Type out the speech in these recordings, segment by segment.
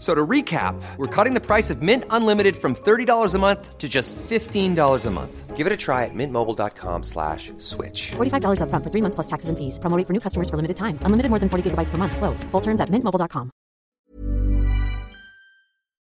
So to recap, we're cutting the price of Mint Unlimited from $30 a month to just $15 a month. Give it a try at mintmobile.com slash switch. $45 upfront for three months plus taxes and fees. Promo rate for new customers for limited time. Unlimited more than 40 gigabytes per month. Slows. Full terms at mintmobile.com.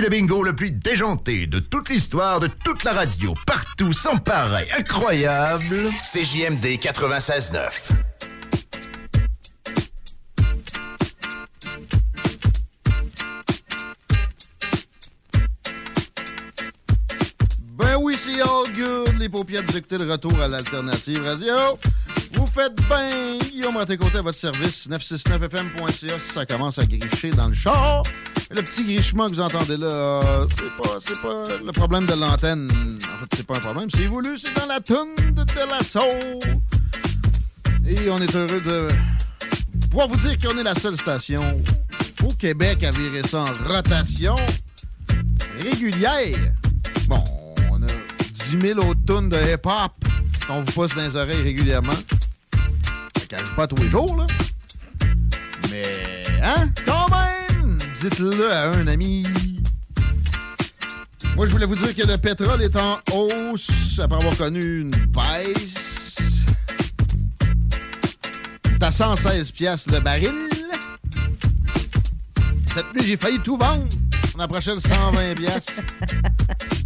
Le bingo le plus déjanté de toute l'histoire de toute la radio, partout, sans pareil, incroyable. CJMD 96.9. Ben oui, c'est all good. Les paupières vous écoutez le retour à l'alternative radio. Vous faites bien. Guillaume Raté-Côté à votre service. 969fm.ca si ça commence à gricher dans le char. Le petit grichement que vous entendez là, euh, c'est pas, pas le problème de l'antenne. En fait, c'est pas un problème. C'est voulu, c'est dans la toune de, la. Et on est heureux de pouvoir vous dire qu'on est la seule station au Québec à virer ça en rotation régulière. Bon, on a 10 000 autres tonnes de hip-hop qu'on vous pousse dans les oreilles régulièrement. Ça cache pas tous les jours, là. Mais, hein? Quand même! Dites-le à un ami. Moi, je voulais vous dire que le pétrole est en hausse après avoir connu une baisse. À 116 piastres le baril. Cette nuit, j'ai failli tout vendre. On approchait le 120 piastres.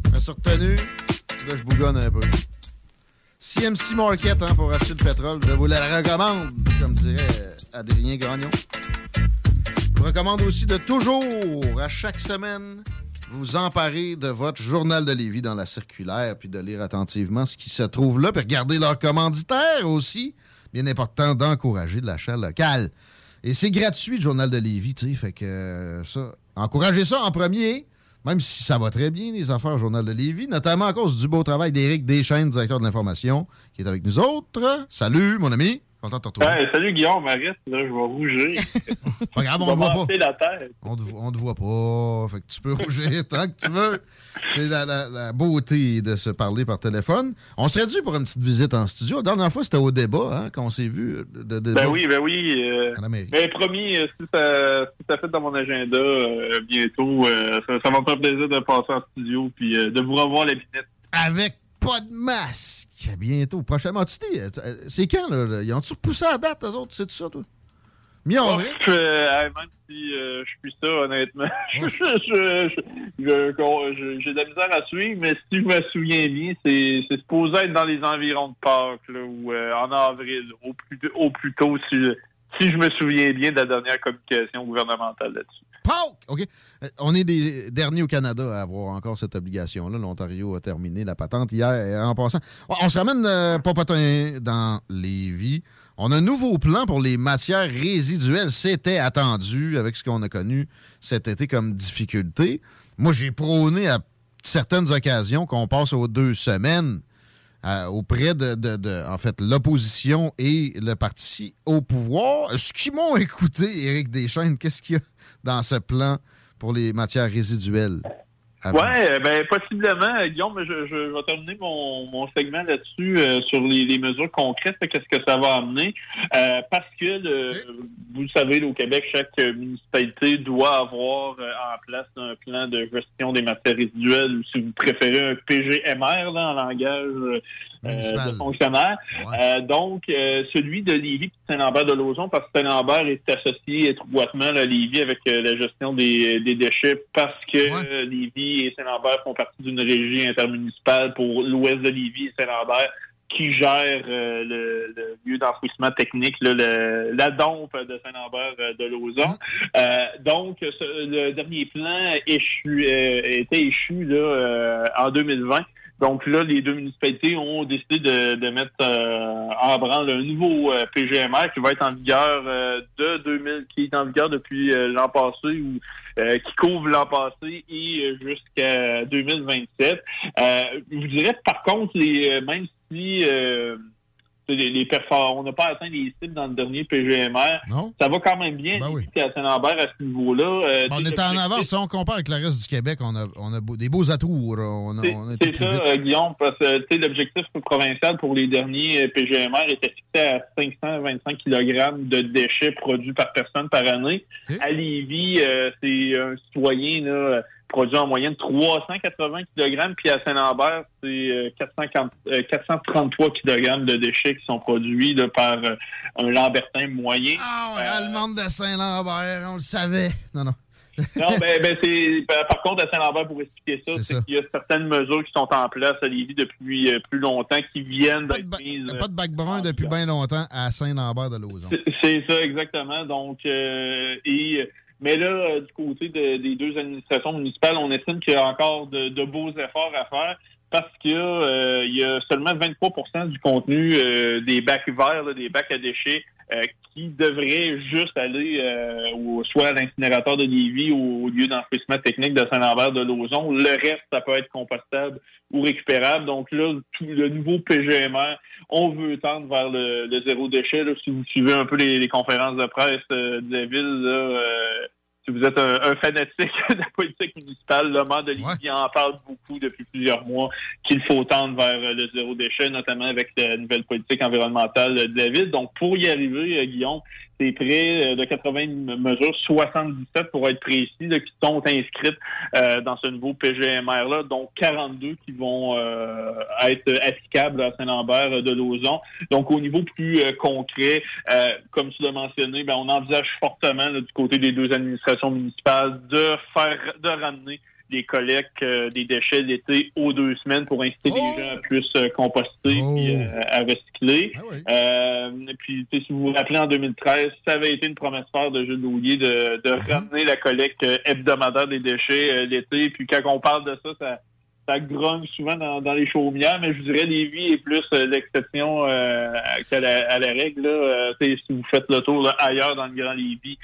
Je me suis retenu. Là, je bougonne un peu. CMC Market hein, pour acheter le pétrole. Je vous la recommande, comme dirait Adrien Gagnon. Vous recommande aussi de toujours, à chaque semaine, vous emparer de votre journal de Lévis dans la circulaire, puis de lire attentivement ce qui se trouve là, puis regarder leurs commanditaires aussi. Bien important d'encourager de l'achat local. Et c'est gratuit, le journal de Lévis, tu sais, fait que euh, ça, encouragez ça en premier. Même si ça va très bien, les affaires au Journal de Lévis, notamment à cause du beau travail d'Éric Deschaines, directeur de l'information, qui est avec nous autres. Salut, mon ami. Content de te retrouver. Hey, salut Guillaume, arrête, là, je vais rougir. Pas grave, on te voit pas. monter la tête. On te, on te voit pas. Fait que tu peux rougir tant que tu veux. C'est la, la- la beauté de se parler par téléphone. On serait dû pour une petite visite en studio. La dernière fois, c'était au débat hein, qu'on s'est vu. De, de- Ben oui, ben oui. euh, À la mairie. ben promis, euh, si ça, si ça fait dans mon agenda euh, bientôt, euh, ça, ça va me faire plaisir de passer en studio puis euh, de vous revoir la pinette. Avec pas de masque. À bientôt. Prochainement. Tu sais, euh, c'est quand, là? là? Ils ont-tu repoussé la date, eux autres? C'est ça, toi? Mi-avril? Euh, hey, même si euh, je suis ça, honnêtement, j'ai de la misère à suivre, mais si je me souviens bien, c'est c'est supposé être dans les environs de Pâques, là, ou euh, en avril, au plus, au plus tôt, si, si je me souviens bien de la dernière communication gouvernementale là-dessus. OK. Euh, On est des derniers au Canada à avoir encore cette obligation-là. L'Ontario a terminé la patente hier. Et en passant, on se ramène euh, Popotin dans Lévis. On a un nouveau plan pour les matières résiduelles. C'était attendu avec ce qu'on a connu cet été comme difficulté. moi, j'ai prôné à certaines occasions qu'on passe aux deux semaines auprès de, de, de, en fait, l'opposition et le parti au pouvoir. Ce qui m'ont écouté, Éric Deschaines, qu'est-ce qu'il y a dans ce plan pour les matières résiduelles? Oui, Ouais, ben possiblement, Guillaume, je, je, vais terminer mon, mon segment là-dessus euh, sur les, les, mesures concrètes, qu'est-ce que ça va amener. Euh, parce que le, vous le savez, au Québec, chaque municipalité doit avoir euh, en place un plan de gestion des matières résiduelles, ou si vous préférez un PGMR là, en langage euh, de fonctionnaires. Euh, donc, euh, celui de Lévis et Saint-Lambert de Lauzon, parce que Saint-Lambert est associé étroitement à Lévis avec la gestion des, des, déchets parce que Lévis et Saint-Lambert font partie d'une régie intermunicipale pour l'ouest de Lévis et Saint-Lambert qui gère le, le, lieu d'enfouissement technique, là, le, la dompe de Saint-Lambert de Lauzon. donc, le dernier plan échu, était échu là, en 2020. Donc là, les deux municipalités ont décidé de, de mettre euh, en branle un nouveau euh, PGMR qui va être en vigueur euh, de 2000, qui est en vigueur depuis l'an passé ou qui couvre l'an passé et jusqu'à 2027. je vous dirais par contre, les, même si les, les on n'a pas atteint les cibles dans le dernier PGMR. Non. Ça va quand même bien ben oui. à Saint-Lambert à ce niveau-là. Euh, on est en avance. Si on compare avec le reste du Québec, on a, on a des beaux atouts. C'est ça, euh, Guillaume, parce que l'objectif provincial pour les derniers euh, PGMR était fixé à 525 kg de déchets produits par personne par année. À Lévis, euh, c'est un citoyen là, produit en moyenne 380 kg, puis à Saint-Lambert, c'est 433 kg de déchets qui sont produits par euh, un Lambertin moyen. Ah ouais, euh, allemande de Saint-Lambert, on le savait. Non, non. non, ben, ben c'est par contre à Saint-Lambert pour expliquer ça, c'est qu'il y a certaines mesures qui sont en place à Lévis depuis euh, plus longtemps qui viennent d'être mises. Pas de bac brun depuis bien longtemps à Saint-Lambert de Lauzon. C'est ça exactement. Donc et mais là, euh, du côté des deux administrations municipales, on estime qu'il y a encore de, beaux efforts à faire parce qu'il euh, y a seulement 23% du contenu euh, des bacs verts, des bacs à déchets, qui devraient juste aller au, soit à l'incinérateur de Lévis ou au lieu d'enfouissement technique de Saint-Lambert de Lauzon. Le reste, ça peut être compostable ou récupérable. Donc là, tout le nouveau PGMR, on veut tendre vers le, zéro déchet. si vous suivez un peu les, conférences de presse de la ville, là, si vous êtes un, fanatique de la politique municipale, le maire de Lévis en parle beaucoup depuis plusieurs mois qu'il faut tendre vers le zéro déchet, notamment avec la nouvelle politique environnementale de la ville. Donc, pour y arriver, euh, Guillaume, c'est près euh, de 80 mesures, 77 pour être précis, qui sont inscrites euh, dans ce nouveau PGMR-là, dont 42 qui vont euh, être applicables à Saint-Lambert de Lauzon. Donc, au niveau plus concret, comme tu l'as mentionné, ben, on envisage fortement du côté des deux administrations municipales de faire, de ramener des collectes euh, des déchets d'été aux deux semaines pour inciter les oh! gens à plus euh, composter et euh, à recycler. Ah puis, si vous vous rappelez, en 2013, ça avait été une promesse forte de Jules Douillet de, de uh-huh. ramener la collecte hebdomadaire des déchets l'été. Puis quand on parle de ça, ça ça grogne souvent dans, les chaumières, mais je dirais Lévis est plus l'exception qu'à la, à la règle. Là. si vous faites le tour ailleurs dans le Grand Lévis,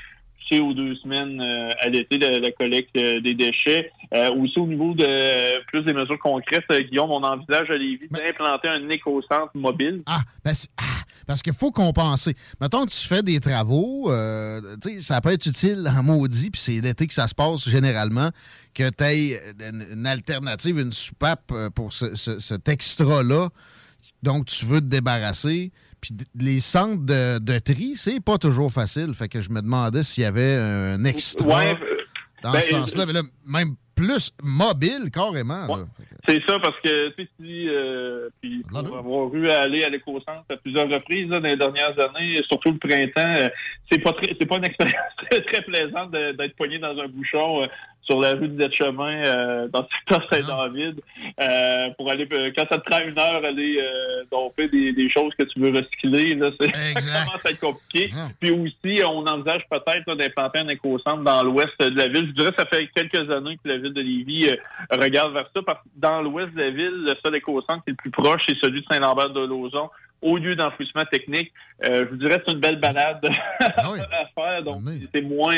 aux deux semaines euh, à l'été de la collecte euh, des déchets. Euh, aussi au niveau de plus des mesures concrètes, Guillaume, on envisage à Lévis d'implanter un éco-centre mobile. Ah, ben ah, parce qu'il faut compenser. Mettons que tu fais des travaux, ça peut être utile en maudit, puis c'est l'été que ça se passe généralement, que tu aies une, alternative, une soupape pour ce, cet extra-là. Donc, tu veux te débarrasser. Puis les centres de, de tri, c'est pas toujours facile. Fait que je me demandais s'il y avait un extra euh, dans ce ben, sens-là. Mais là, même plus mobile, carrément. C'est ça, parce que, tu sais, si, euh, puis pour avoir eu à aller à l'éco-centre à plusieurs reprises dans les dernières années, surtout le printemps, euh, c'est pas c'est pas une expérience très, très plaisante d'être poigné dans un bouchon sur la rue de chemin euh, dans le secteur Saint-David euh, pour aller euh, quand ça te prend une heure aller euh, domper des, des, choses que tu veux recycler là c'est ça commence à être compliqué. Ah. puis aussi on envisage peut-être d'implanter un éco-centre dans l'ouest de la ville. Je dirais que ça fait quelques années que la ville de Lévis regarde vers ça parce que dans l'ouest de la ville le seul éco-centre qui est le plus proche c'est celui de Saint-Lambert de Lauzon au lieu d'enfouissement technique. je vous dirais que c'est une belle balade ah à faire, donc c'est moins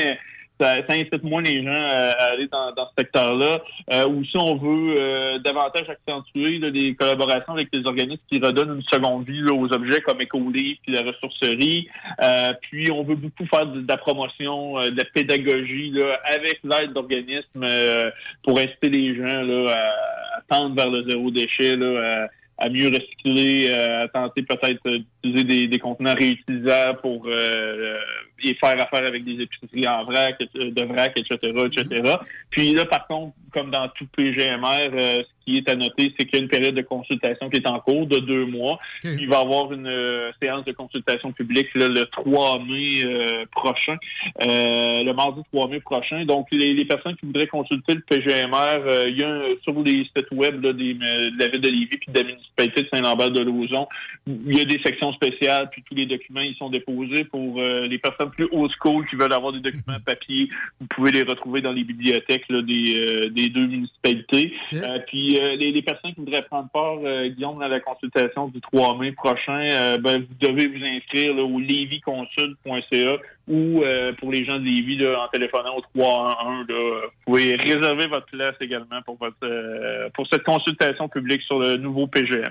ça, incite moins les gens à, aller dans, ce secteur-là. Euh, ou si on veut euh, davantage accentuer là, des collaborations avec les organismes qui redonnent une seconde vie là, aux objets comme Écolivre puis la ressourcerie. Euh, puis on veut beaucoup faire de, la promotion, euh, de la pédagogie là, avec l'aide d'organismes euh, pour inciter les gens là, à, à tendre vers le zéro déchet, là, à, à mieux recycler, euh, à tenter peut-être euh, d'utiliser des, des contenants réutilisables pour euh, et faire affaire avec des épiceries en vrac, euh, de vrac, etc., etc. Puis là, par contre, comme dans tout PGMR, euh, ce qui est à noter, c'est qu'il y a une période de consultation qui est en cours de deux mois. Il va y avoir une euh, séance de consultation publique là, le 3 mai euh, prochain, euh, le mardi 3 mai prochain. Donc, les, les personnes qui voudraient consulter le PGMR, euh, il y a un- sur les sites web là, des, euh, de la ville de Lévis puis de la municipalité de Saint-Lambert-de-Lauzon, il y a des sections spéciales, puis tous les documents ils sont déposés pour euh, les personnes plus old school qui veulent avoir des documents papier. Vous pouvez les retrouver dans les bibliothèques là, des, euh, des deux municipalités. Euh, puis les, les personnes qui voudraient prendre part, Guillaume, à la consultation du 3 mai prochain, ben, vous devez vous inscrire là, au levyconsult.ca ou pour les gens de Lévis là, en téléphonant au 311. Là, vous pouvez réserver votre place également pour votre pour cette consultation publique sur le nouveau PGMR.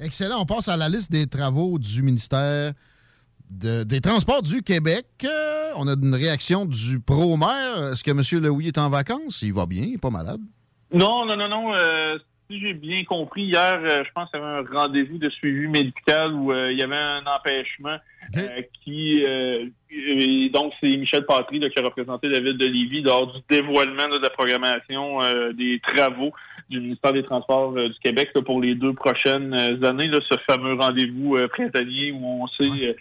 Excellent. On passe à la liste des travaux du ministère de- des Transports du Québec. Euh, on a une réaction du pro-maire. Est-ce que M. Leouy est en vacances? Il va bien, il n'est pas malade. Non, non, non, non. euh, si j'ai bien compris, hier, euh, je pense qu'il y avait un rendez-vous de suivi médical où il y avait un empêchement qui... et donc, c'est Michel Patry là, qui a représenté la ville de Lévis lors du dévoilement là, de la programmation des travaux du ministère des Transports euh, du Québec là, pour les deux prochaines euh, années. Là, ce fameux rendez-vous euh, printanier où on sait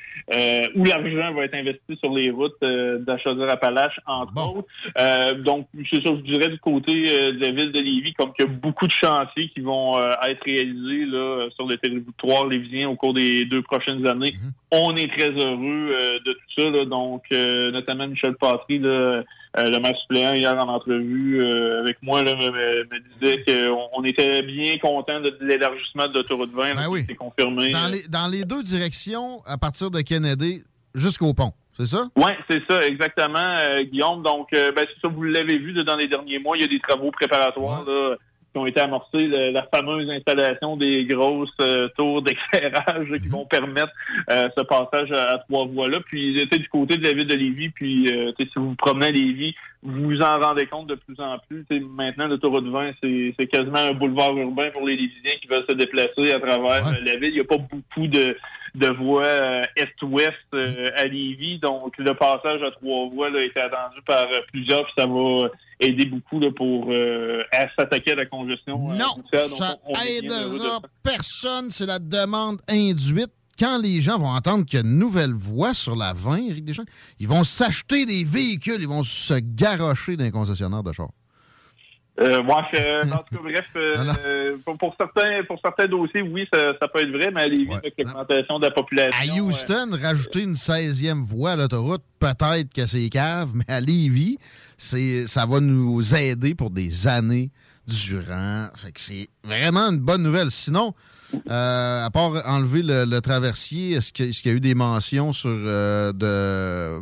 où l'argent va être investi sur les routes euh, d'Achaudière-Appalaches, entre autres. Euh, donc, c'est ça, je dirais du côté euh, de la ville de Lévis, comme qu'il y a beaucoup de chantiers qui vont euh, être réalisés là, sur le territoire lévisien au cours des deux prochaines années. On est très heureux euh, de tout ça. là. donc, euh, notamment Michel Patry, là, euh, le maire suppléant, hier en entrevue euh, avec moi, là, me, me- disait on était bien content de, de l'élargissement de l'autoroute 20. là, qui s'est confirmé. Dans les, dans les deux directions, à partir de Kennedy jusqu'au pont, c'est ça? Oui, c'est ça, exactement, euh, Guillaume. Donc, euh, ben, c'est ça, vous l'avez vu dans les derniers mois, il y a des travaux préparatoires là, qui ont été amorcés, le- la fameuse installation des grosses euh, tours d'éclairage qui vont permettre euh, ce passage à, à trois voies-là. Puis, j'étais du côté de la ville de Lévis, puis euh, si vous vous promenez à Lévis, vous vous en rendez compte de plus en plus. Tu sais, maintenant, l'autoroute 20, c'est quasiment un boulevard urbain pour les Lévisiens qui veulent se déplacer à travers la ville. Il n'y a pas beaucoup de, de voies euh, est-ouest euh, à Lévis. Donc, le passage à trois voies là, est attendu par euh, plusieurs, puis ça va aider beaucoup là, pour euh, s'attaquer à la congestion. Non. Donc, ça on- on est bien heureux de aidera ça. personne. C'est la demande induite. Quand les gens vont entendre qu'il y a une nouvelle voie sur la 20, Éric Deschamps, ils vont s'acheter des véhicules, ils vont se garrocher dans les concessionnaires de chars. Euh, moi, euh, en tout cas, bref, euh, euh, pour, pour certains, pour certains dossiers, oui, ça, ça peut être vrai, mais à Lévis, avec l'augmentation de la population. À Houston, rajouter une 16e voie à l'autoroute, peut-être que c'est cave, mais à Lévis, c'est, ça va nous aider pour des années durant. Fait que c'est vraiment une bonne nouvelle. Sinon, euh, à part enlever le, le traversier, est-ce, qu'il y a eu des mentions sur euh, de,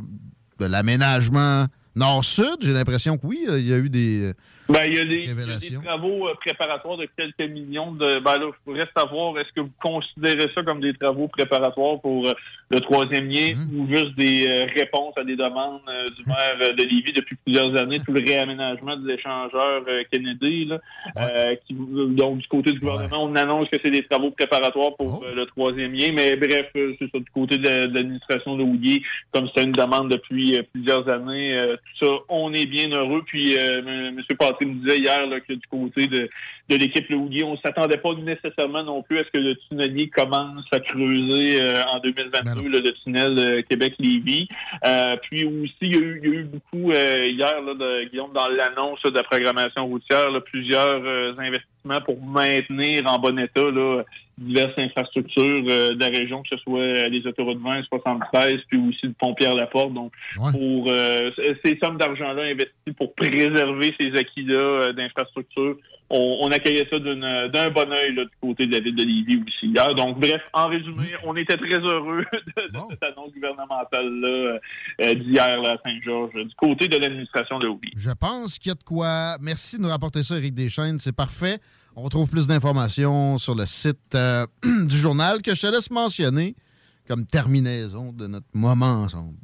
de l'aménagement nord-sud? J'ai l'impression que oui, il y a eu des. Ben, il y a des, il y a des travaux euh, préparatoires de quelques millions de. Ben là, il reste à voir, est-ce que vous considérez ça comme des travaux préparatoires pour euh, le troisième lien Mhm. ou juste des euh, réponses à des demandes du maire de Lévis depuis plusieurs années, tout le réaménagement de l'échangeur Kennedy. Là, euh, qui, donc, du côté du gouvernement, on annonce que c'est des travaux préparatoires pour Oh. le troisième lien, mais bref, c'est ça, du côté de, la- de l'administration de Houillier, comme c'était une demande depuis plusieurs années, tout ça, on est bien heureux. Puis, euh, M. Patrick me disait hier là, que du côté de, de l'équipe Le Houillier, on s'attendait pas nécessairement non plus à ce que le tunnelier commence à creuser euh, en 2022, là, le tunnel euh, Québec-Lévis. Euh, puis aussi, il y, a eu, il y a eu beaucoup hier, là, de, Guillaume, dans l'annonce de la programmation routière, plusieurs investissements pour maintenir en bon état là, diverses infrastructures euh, de la région, que ce soit euh, les autoroutes 20, 73, puis aussi le pont Pierre-Laporte. Donc, pour euh, ces sommes d'argent-là investies pour préserver ces acquis-là d'infrastructures, on, on accueillait ça d'un bon œil là, du côté de la ville de Lévis aussi hier. Donc, bref, en résumé, on était très heureux de, de cette annonce gouvernementale-là euh, d'hier à Saint-Georges, du côté de l'administration de Lévis. Je pense qu'il y a de quoi. Merci de nous rapporter ça, Éric Deschaines. C'est parfait. On retrouve plus d'informations sur le site euh, du journal que je te laisse mentionner comme terminaison de notre moment ensemble.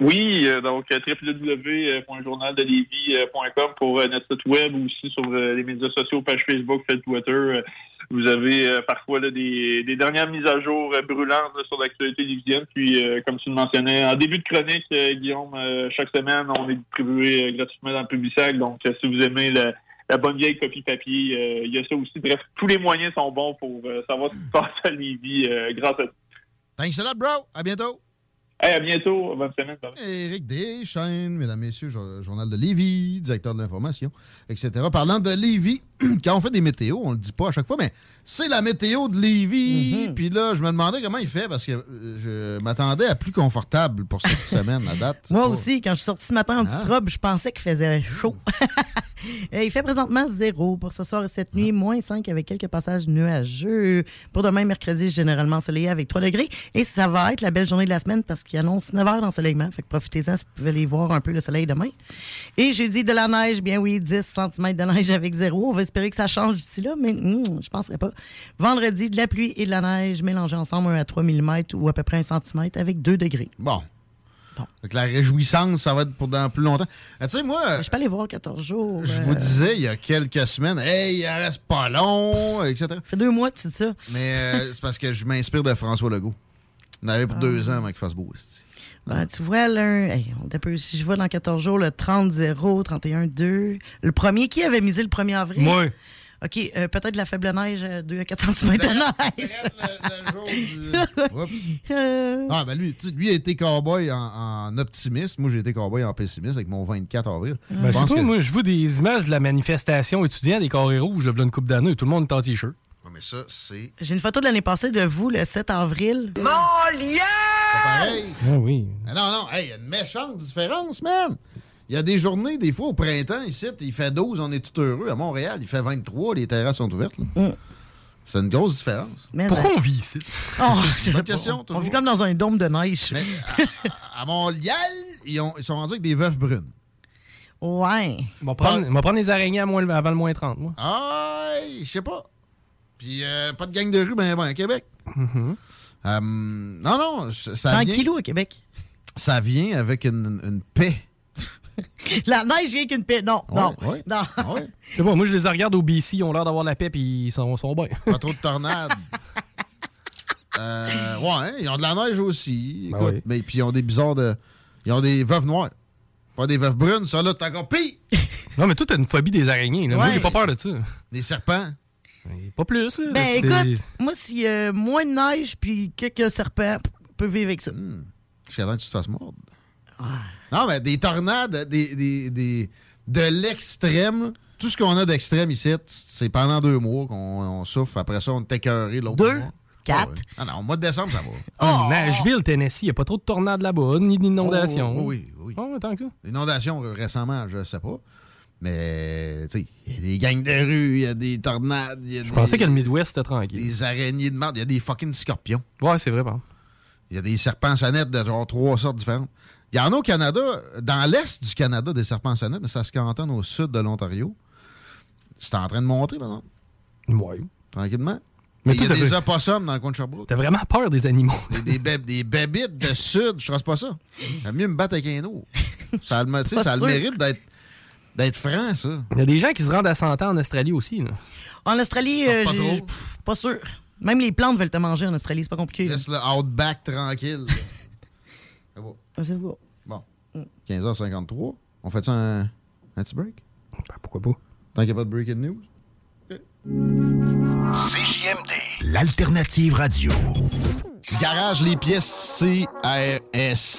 Oui, euh, donc euh, www.journaldelevis.com pour notre site web ou aussi sur les médias sociaux, page Facebook, fait Twitter. Vous avez parfois des, dernières mises à jour brûlantes sur l'actualité lividienne. Puis, comme tu le mentionnais, en début de chronique, Guillaume, chaque semaine, on est distribué gratuitement dans le Publisac. Donc, si vous aimez le- la bonne vieille copie papier, euh, il y a ça aussi. Bref, tous les moyens sont bons pour euh, savoir ce qui se passe à Lévis euh, grâce à Thanks a lot, bro. À bientôt. Hey, à bientôt. Bonne semaine. Éric Deschaines, mesdames, messieurs, jo- journal de Lévis, directeur de l'information, etc. Parlant de Lévis, quand on fait des météos, on le dit pas à chaque fois, mais c'est la météo de Lévis. Puis là, je me demandais comment il fait parce que euh, je m'attendais à plus confortable pour cette semaine, la date. Moi aussi, quand je suis sortie ce matin en petite Ah. robe, je pensais qu'il faisait chaud. Il fait présentement zéro pour ce soir et cette nuit, moins 5 avec quelques passages nuageux. Pour demain, mercredi, généralement ensoleillé avec 3 degrés. Et ça va être la belle journée de la semaine parce qu'il annonce 9 heures d'ensoleillement. Fait que profitez-en si vous pouvez aller voir un peu le soleil demain. Et jeudi, de la neige, bien oui, 10 cm de neige avec zéro. On va espérer que ça change d'ici là, mais hmm, je penserais pas. Vendredi, de la pluie et de la neige mélangés ensemble, 1 à 3 mm ou à peu près 1 cm avec 2 degrés. Bon. Fait que la réjouissance, ça va être pour dans plus longtemps. Ah, tu sais, moi, Je peux aller voir 14 jours. je euh, vous disais il y a quelques semaines, hey, il reste pas long, etc. Ça fait deux mois que tu dis ça. Mais euh, c'est parce que je m'inspire de François Legault. On avait pour Ah. deux ans avant qu'il fasse beau. Ben, tu vois, là, hey, on si je vois dans 14 jours, le 30-0, 31-2. Le premier, qui avait misé le 1er avril? Moi. OK, euh, peut-être la faible neige, euh, 2 à 4 cm de neige. Oups. Euh, Ah, ben lui, tu sais, lui a été cowboy en, en optimiste. Moi, j'ai été cowboy en pessimiste avec mon 24 avril. Ben, je sais pas, moi, je vois des images de la manifestation étudiante des carrés rouges, là, une coupe d'années, tout le monde est en t-shirt. Ouais, mais ça, c'est J'ai une photo de l'année passée de vous, le 7 avril. Pas pareil. Ah oui. Non, non, hey, il y a une méchante différence, man. Il y a des journées, des fois, au printemps, ici, il fait 12, on est tout heureux. À Montréal, il fait 23, les terrasses sont ouvertes. là. C'est une grosse différence. Mais Pourquoi ben- on vit ici? Oh, Bonne question, On vit comme dans un dôme de neige. Mais à, à Montréal, ils, ont- ils sont rendus avec des veufs brunes. Ouais. On va prendre, on va prendre les araignées à moins- avant le moins 30, moi. Ah, je sais pas. Puis euh, pas de gang de rue, ben, ben à Québec. Euh, non, non, ça vient, Tranquillou à Québec. ça vient avec une, une paix. La neige vient qu'une paix. Non, non, Ouais, non. Ouais. Je sais pas, moi, je les regarde au BC, ils ont l'air d'avoir la paix, puis ils sont, sont bien. Pas trop de tornades. Euh, ouais, ils ont de la neige aussi. Ben Écoute, oui. mais puis ils ont des bizarres de. Ils ont des veuves noires. Pas des veuves brunes, ça là, t'as encore pire. Non, mais toi, t'as une phobie des araignées. là. Moi, j'ai pas peur de ça. Des serpents. Pas plus. là. Ben écoute, moi, s'il y a moins de neige puis quelques serpents, on peut vivre avec ça. Jusqu'à temps que tu te fasses mordre. Non, mais des tornades, des, des, des- de l'extrême. Tout ce qu'on a d'extrême ici, c'est pendant deux mois qu'on on souffre. Après ça, on est écœuré l'autre Deux? mois. Quatre? Ah. Ah non, au mois de décembre, ça va. Ah, Nashville, Tennessee, il n'y a pas trop de tornades là-bas, ni d'inondations. Oh, oui, oui. Ouais, tant que ça. L'inondation récemment, je sais pas. Mais, tu sais, il y a des gangs de rue, il y a des tornades, il y a Je des, pensais que le Midwest était tranquille. des araignées de marde, il y a des fucking scorpions. Ouais, c'est vrai, par exemple. Il y a des serpents sonnettes de genre trois sortes différentes. Il y en a au Canada, dans l'est du Canada, des serpents sonnettes, mais ça se cantonne au sud de l'Ontario. C'est en train de monter, par exemple, Ouais. tranquillement. Mais il y a des opossums dans le coin de Sherbrooke. T'as vraiment peur des animaux. Des, des, des bébites de sud, je trace pas ça. J'aime mieux me battre avec un autre. Ça, a le- ça a le mérite d'être d'être franc, ça. Il y a des gens qui se rendent à 100 ans en Australie aussi. Là. En Australie, euh, pas trop. pff, pas sûr. Même les plantes veulent te manger en Australie, c'est pas compliqué. là. Laisse le outback tranquille. C'est bon. Ah, c'est beau. Bon. 15h53. On fait ça un, un petit break? Ben, pourquoi pas? Tant qu'il n'y a pas de breaking news. CJMD. L'alternative radio. Garage les pièces CRS.